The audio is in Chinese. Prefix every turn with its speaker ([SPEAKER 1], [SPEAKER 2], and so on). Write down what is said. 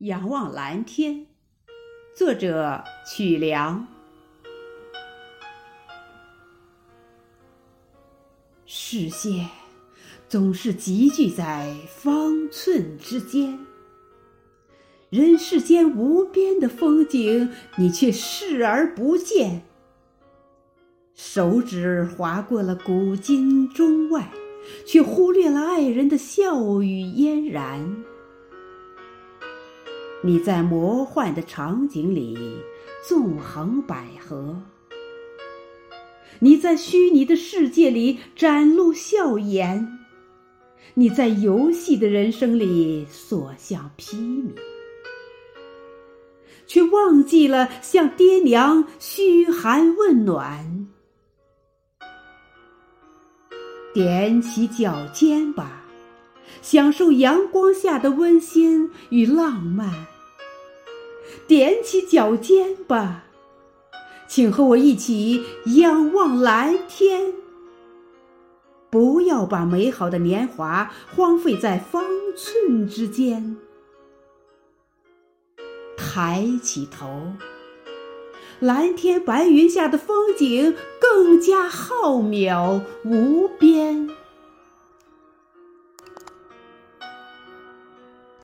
[SPEAKER 1] 仰望蓝天，作者曲梁。视线总是集聚在方寸之间，人世间无边的风景，你却视而不见。手指划过了古今中外，却忽略了爱人的笑语嫣然。你在魔幻的场景里纵横捭阖，你在虚拟的世界里展露笑颜，你在游戏的人生里所向披靡，却忘记了向爹娘嘘寒问暖。踮起脚尖吧，享受阳光下的温馨与浪漫。踮起脚尖吧，请和我一起仰望蓝天。不要把美好的年华荒废在方寸之间。抬起头，蓝天白云下的风景更加浩渺无边。